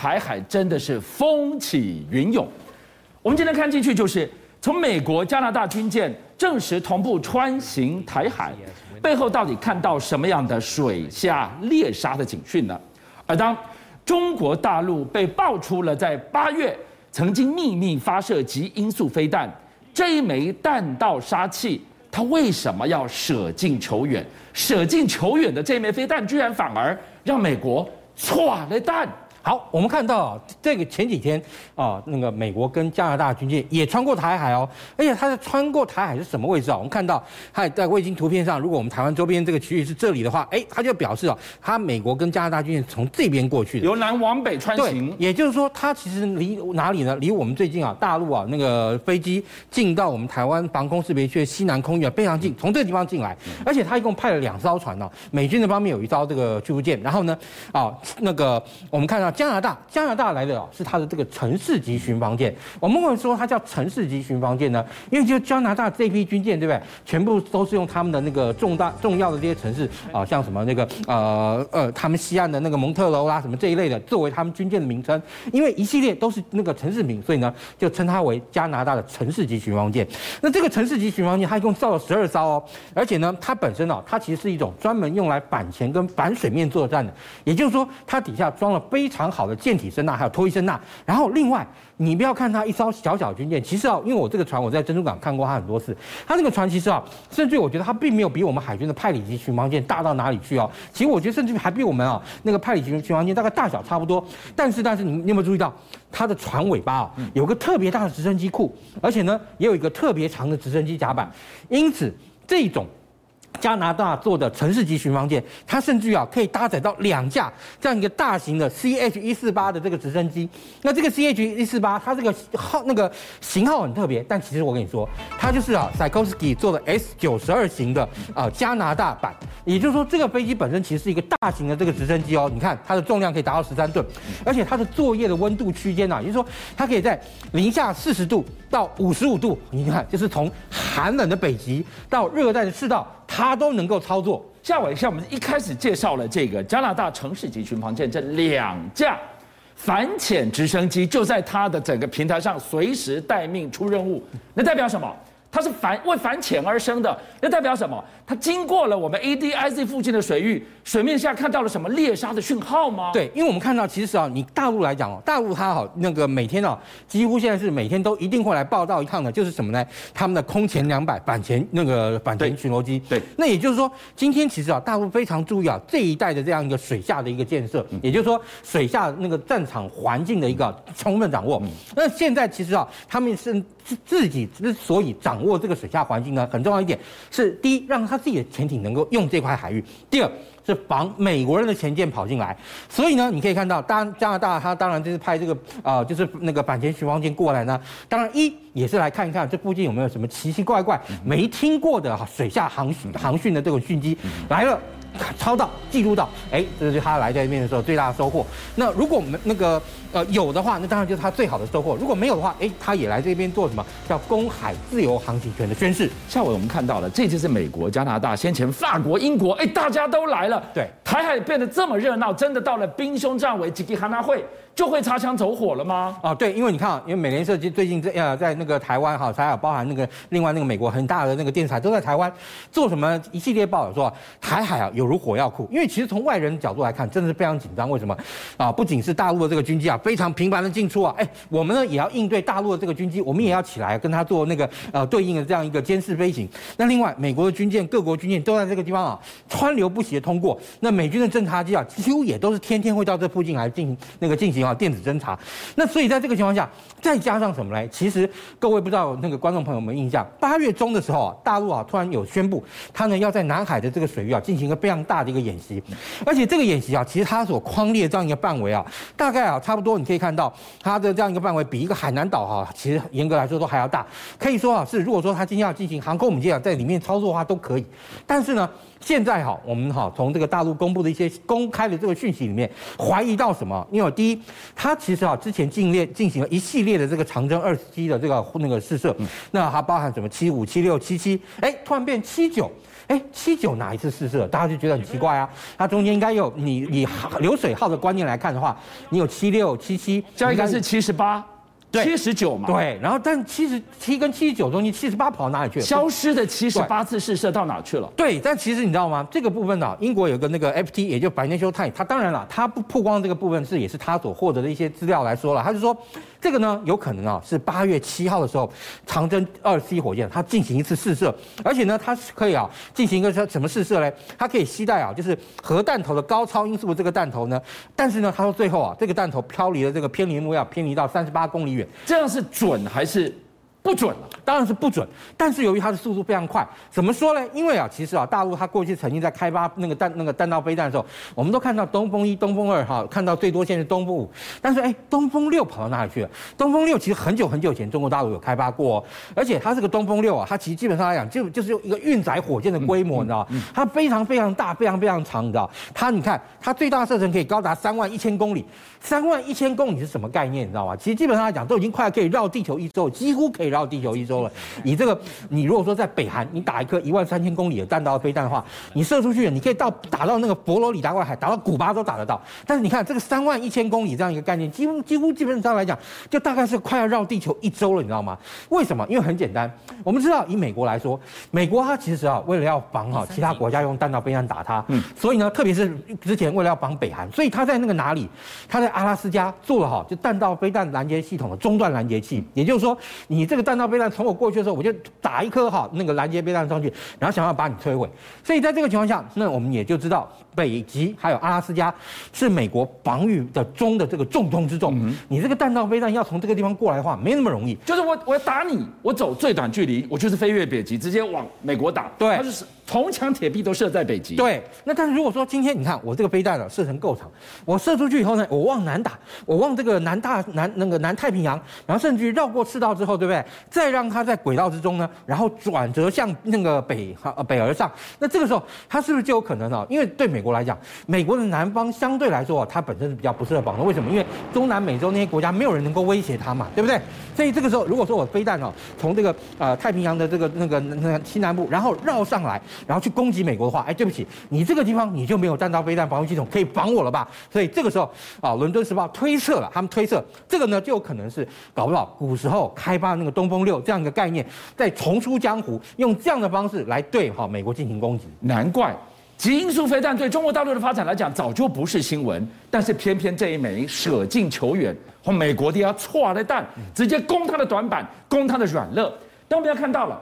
台海真的是风起云涌。我们今天看进去，就是从美国、加拿大军舰证实同步穿行台海，背后到底看到什么样的水下猎杀的警讯呢？而当中国大陆被爆出了在八月曾经秘密发射极音速飞弹，这一枚弹道杀器，它为什么要舍近求远？舍近求远的这枚飞弹，居然反而让美国错了弹。好，我们看到，这个前几天啊，那个美国跟加拿大军舰也穿过台海哦，而且它的穿过台海是什么位置啊？我们看到它在卫星图片上，如果我们台湾周边这个区域是这里的话，哎，它就表示啊，它美国跟加拿大军舰从这边过去的，由南往北穿行。也就是说，它其实离哪里呢？离我们最近啊，大陆啊那个飞机进到我们台湾防空识别区的西南空域啊非常近，从这个地方进来，而且它一共派了两艘船呢、美军的方面有一艘这个驱逐舰，然后呢，啊那个我们看到。加拿大，加拿大来的是它的这个城市级巡防舰。我们为什么说它叫城市级巡防舰呢？因为就加拿大这批军舰，对不对？全部都是用他们的那个重大重要的这些城市啊，像什么那个呃呃，他们西岸的那个蒙特娄啦，什么这一类的，作为他们军舰的名称。因为一系列都是那个城市名，所以呢，就称它为加拿大的城市级巡防舰。那这个城市级巡防舰，它一共造了十二艘哦，而且呢，它本身啊，它其实是一种专门用来反潜跟反水面作战的。也就是说，它底下装了非常。常好的舰体声纳，还有脱衣声纳。然后另外，你不要看它一艘小小军舰，其实啊，因为我这个船我在珍珠港看过它很多次，它那个船其实啊，甚至我觉得它并没有比我们海军的派里级巡防舰大到哪里去哦。其实我觉得甚至还比我们啊那个派里级巡防舰大概大小差不多。但是但是你你有没有注意到它的船尾巴啊有个特别大的直升机库，而且呢也有一个特别长的直升机甲板，因此这种。加拿大做的城市级巡防舰，它甚至啊可以搭载到两架这样一个大型的 CH 一四八的这个直升机。那这个 CH 一四八，它这个号那个型号很特别，但其实我跟你说，它就是啊 Sikorsky 做的 S 九十二型的啊加拿大版。也就是说，这个飞机本身其实是一个大型的这个直升机哦。你看它的重量可以达到十三吨，而且它的作业的温度区间啊，也就是说它可以在零下四十度到五十五度，你看就是从寒冷的北极到热带的赤道。他都能够操作。夏伟，像我们一开始介绍了这个加拿大城市级巡防舰，这两架反潜直升机就在它的整个平台上随时待命出任务，那代表什么？它是反为反潜而生的，那代表什么？它经过了我们 ADIZ 附近的水域，水面下看到了什么猎杀的讯号吗？对，因为我们看到，其实啊，你大陆来讲哦，大陆它好那个每天哦，几乎现在是每天都一定会来报道一趟的，就是什么呢？他们的空前两百反潜那个反潜巡逻机。对，那也就是说，今天其实啊，大陆非常注意啊这一带的这样一个水下的一个建设，也就是说水下那个战场环境的一个充分掌握。那现在其实啊，他们是自己之所以掌掌握这个水下环境呢，很重要一点是第一，让他自己的潜艇能够用这块海域；第二是防美国人的潜舰跑进来。所以呢，你可以看到，当加拿大他当然就是派这个啊、呃，就是那个板前巡防舰过来呢。当然一也是来看一看这附近有没有什么奇奇怪怪没听过的水下航航训的这种讯机来了。抄到记录到，哎，这是他来这边的时候最大的收获。那如果我们那个呃有的话，那当然就是他最好的收获。如果没有的话，哎，他也来这边做什么？叫公海自由航行权的宣誓。下午我们看到了，这就是美国、加拿大，先前法国、英国，哎，大家都来了。对，台海变得这么热闹，真的到了兵凶战危、吉吉哈纳会。就会擦枪走火了吗？啊，对，因为你看啊，因为美联社最近在呃在那个台湾哈，还有包含那个另外那个美国很大的那个电视台都在台湾做什么一系列报道，说台海啊有如火药库。因为其实从外人角度来看，真的是非常紧张。为什么？啊，不仅是大陆的这个军机啊非常频繁的进出啊，哎，我们呢也要应对大陆的这个军机，我们也要起来跟他做那个呃对应的这样一个监视飞行。那另外，美国的军舰、各国军舰都在这个地方啊川流不息的通过。那美军的侦察机啊几乎也都是天天会到这附近来进行那个进行啊。电子侦察，那所以在这个情况下，再加上什么呢？其实各位不知道那个观众朋友们印象，八月中的时候啊，大陆啊突然有宣布，他呢要在南海的这个水域啊进行一个非常大的一个演习，而且这个演习啊，其实它所框列这样一个范围啊，大概啊差不多你可以看到它的这样一个范围比一个海南岛哈，其实严格来说都还要大，可以说啊是如果说他今天要进行航空母舰啊在里面操作的话都可以，但是呢。现在哈，我们哈从这个大陆公布的一些公开的这个讯息里面，怀疑到什么？因为第一，它其实啊之前进列进行了一系列的这个长征二十七的这个那个试射，那还包含什么七五、七六、七七，哎，突然变七九。哎，七九哪一次试射？大家就觉得很奇怪啊。它中间应该有你以流水号的观念来看的话，你有七六、七七，加一个是七十八。七十九嘛，对，然后但七十七跟七十九中间七十八跑到哪里去了？消失的七十八次试射到哪去了？对，但其实你知道吗？这个部分呢、啊，英国有个那个 FT，也就 Financial Times，他当然了，他不曝光这个部分是也是他所获得的一些资料来说了，他就说这个呢有可能啊是八月七号的时候，长征二 C 火箭它进行一次试射，而且呢它是可以啊进行一个什么试射嘞？它可以携带啊就是核弹头的高超音速的这个弹头呢，但是呢他说最后啊这个弹头飘离了这个偏离目标，偏离到三十八公里远，这样是。准还是不准了？当然是不准。但是由于它的速度非常快，怎么说呢？因为啊，其实啊，大陆它过去曾经在开发那个弹那个弹道飞弹的时候，我们都看到东风一、东风二哈，看到最多现在是东风五。但是哎，东风六跑到哪里去了？东风六其实很久很久以前中国大陆有开发过，而且它这个东风六啊，它其实基本上来讲就就是用一个运载火箭的规模，你知道吗？它非常非常大，非常非常长，你知道？它你看它最大射程可以高达三万一千公里。三万一千公里是什么概念？你知道吗？其实基本上来讲，都已经快可以绕地球一周，几乎可以绕地球一周了。你这个，你如果说在北韩，你打一颗一万三千公里的弹道飞弹的话，你射出去，你可以到打到那个佛罗里达外海，打到古巴都打得到。但是你看这个三万一千公里这样一个概念，几乎几乎基本上来讲，就大概是快要绕地球一周了，你知道吗？为什么？因为很简单，我们知道以美国来说，美国它其实啊，为了要防哈其他国家用弹道飞弹打它，嗯，所以呢，特别是之前为了要防北韩，所以它在那个哪里，它在。阿拉斯加做了哈，就弹道飞弹拦截系统的中段拦截器，也就是说，你这个弹道飞弹从我过去的时候，我就打一颗哈那个拦截飞弹上去，然后想要把你摧毁。所以在这个情况下，那我们也就知道，北极还有阿拉斯加是美国防御的中的这个重中之重。嗯、你这个弹道飞弹要从这个地方过来的话，没那么容易。就是我我要打你，我走最短距离，我就是飞越北极，直接往美国打。对，它就是铜墙铁壁都设在北极。对，那但是如果说今天你看我这个飞弹呢射程够长，我射出去以后呢，我往南打，我往这个南大南那个南太平洋，然后甚至于绕过赤道之后，对不对？再让它在轨道之中呢，然后转折向那个北呃北而上，那这个时候它是不是就有可能呢？因为对美国来讲，美国的南方相对来说它本身是比较不适合防的。为什么？因为中南美洲那些国家没有人能够威胁它嘛，对不对？所以这个时候，如果说我飞弹哦从这个呃太平洋的这个那个那个西南部，然后绕上来，然后去攻击美国的话，哎，对不起，你这个地方你就没有弹道飞弹防御系统可以防我了吧？所以这个时候啊，伦敦时报推测了，他们推测这个呢就有可能是搞不好古时候开发的那个东风六这样一个概念，再重出江湖，用这样的方式来对哈美国进行攻击。难怪极音速飞弹对中国大陆的发展来讲早就不是新闻，但是偏偏这一枚舍近求远，和美国的要错的弹，直接攻它的短板，攻它的软肋。但我们要看到了。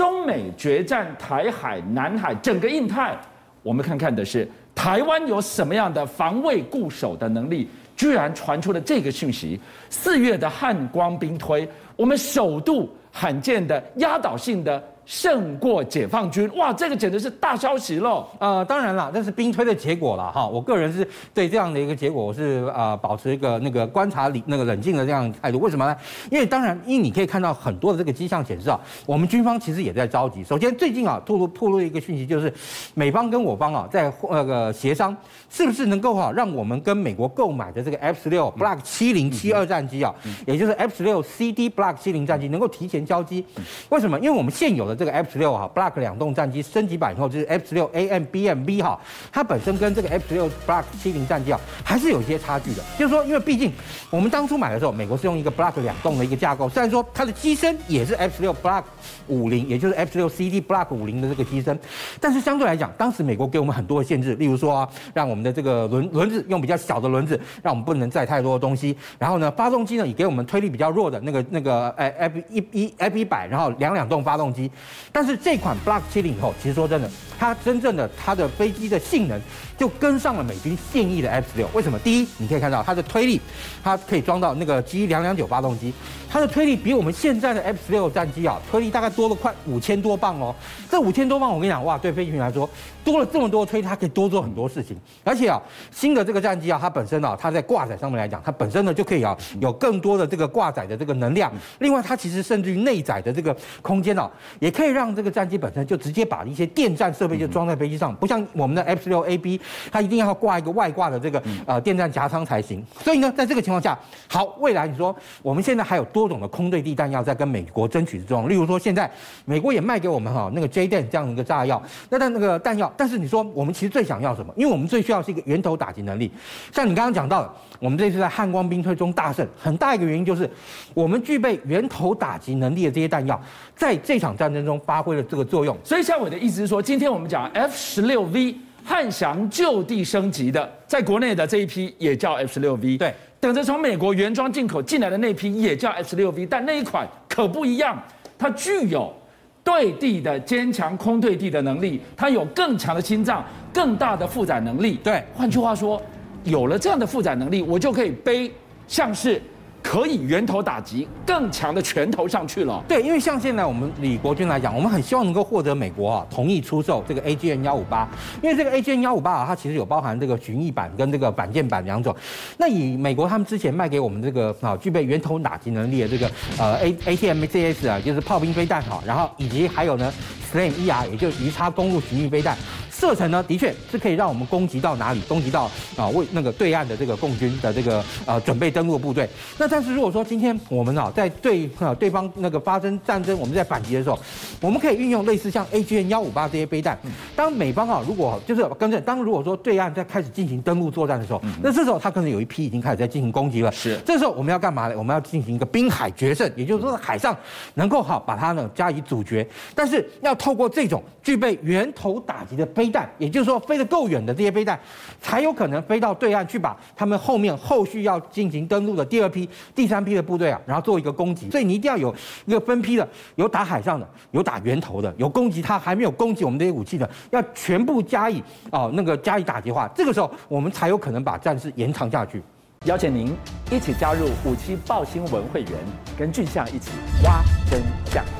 中美决战台海、南海，整个印太，我们看看的是台湾有什么样的防卫固守的能力？居然传出了这个讯息：四月的汉光兵推，我们首度罕见的压倒性的。胜过解放军，哇，这个简直是大消息喽！呃，当然了，这是兵推的结果了哈。我个人是对这样的一个结果，我是呃保持一个那个观察理那个冷静的这样态度。为什么呢？因为当然，因为你可以看到很多的这个迹象显示啊，我们军方其实也在着急。首先，最近啊，透露透露一个讯息，就是美方跟我方啊在那个协商，是不是能够哈让我们跟美国购买的这个 F 十六 Block 七零七二战机啊，也就是 F 十六 CD Block 七零战机能够提前交机？为什么？因为我们现有的。这个 F 十六哈 Block 两栋战机升级版以后，就是 F 十六 AMBMV 哈，它本身跟这个 F 十六 Block 七零战机啊，还是有一些差距的。就是说，因为毕竟我们当初买的时候，美国是用一个 Block 两栋的一个架构，虽然说它的机身也是 F 十六 Block 五零，也就是 F 十六 CD Block 五零的这个机身，但是相对来讲，当时美国给我们很多的限制，例如说啊，让我们的这个轮轮子用比较小的轮子，让我们不能载太多的东西。然后呢，发动机呢也给我们推力比较弱的那个那个哎 F 一一 F 一百，然后两两动发动机。但是这款 Block 70以后，其实说真的，它真正的它的飞机的性能就跟上了美军现役的 F 十六。为什么？第一，你可以看到它的推力，它可以装到那个 G 两两九发动机，它的推力比我们现在的 F 十六战机啊，推力大概多了快五千多磅哦。这五千多磅，我跟你讲，哇，对飞行员来说，多了这么多推，它可以多做很多事情。而且啊，新的这个战机啊，它本身啊，它在挂载上面来讲，它本身呢就可以啊，有更多的这个挂载的这个能量。另外，它其实甚至于内载的这个空间啊，也也可以让这个战机本身就直接把一些电站设备就装在飞机上，不像我们的 F 十六 A B，它一定要挂一个外挂的这个呃电站夹舱才行。所以呢，在这个情况下，好，未来你说我们现在还有多种的空对地弹药在跟美国争取之中，例如说现在美国也卖给我们哈那个 JDAM 这样的一个炸药，那但那个弹药，但是你说我们其实最想要什么？因为我们最需要是一个源头打击能力，像你刚刚讲到的，我们这次在汉光兵推中大胜，很大一个原因就是我们具备源头打击能力的这些弹药，在这场战争中发挥了这个作用。所以，像我的意思是说，今天我们讲 F 十六 V 汉翔就地升级的，在国内的这一批也叫 F 十六 V，对，等着从美国原装进口进来的那批也叫 F 十六 V，但那一款可不一样，它具有对地的坚强空对地的能力，它有更强的心脏，更大的负载能力。对，换句话说，有了这样的负载能力，我就可以背像是。可以源头打击更强的拳头上去了。对，因为像现在我们李国军来讲，我们很希望能够获得美国啊同意出售这个 AGN 幺五八，因为这个 AGN 幺五八啊，它其实有包含这个巡弋版跟这个反舰版两种。那以美国他们之前卖给我们这个啊具备源头打击能力的这个呃 A ATMCS 啊，就是炮兵飞弹哈，然后以及还有呢 SLAM ER，也就是鱼叉公路巡弋飞弹。射程呢，的确是可以让我们攻击到哪里？攻击到啊，为那个对岸的这个共军的这个呃准备登陆部队。那但是如果说今天我们啊在对啊对方那个发生战争，我们在反击的时候，我们可以运用类似像 AGN 幺五八这些飞弹。当美方啊如果就是跟着，当如果说对岸在开始进行登陆作战的时候，那这时候他可能有一批已经开始在进行攻击了。是，这时候我们要干嘛呢？我们要进行一个滨海决胜，也就是说海上能够好把它呢加以阻绝。但是要透过这种具备源头打击的飞弹，也就是说。飞得够远的这些飞弹，才有可能飞到对岸去，把他们后面后续要进行登陆的第二批、第三批的部队啊，然后做一个攻击。所以你一定要有一个分批的，有打海上的，有打源头的，有攻击他还没有攻击我们这些武器的，要全部加以哦那个加以打击化。这个时候我们才有可能把战事延长下去。邀请您一起加入五七爆新闻会员，跟俊相一起挖真相。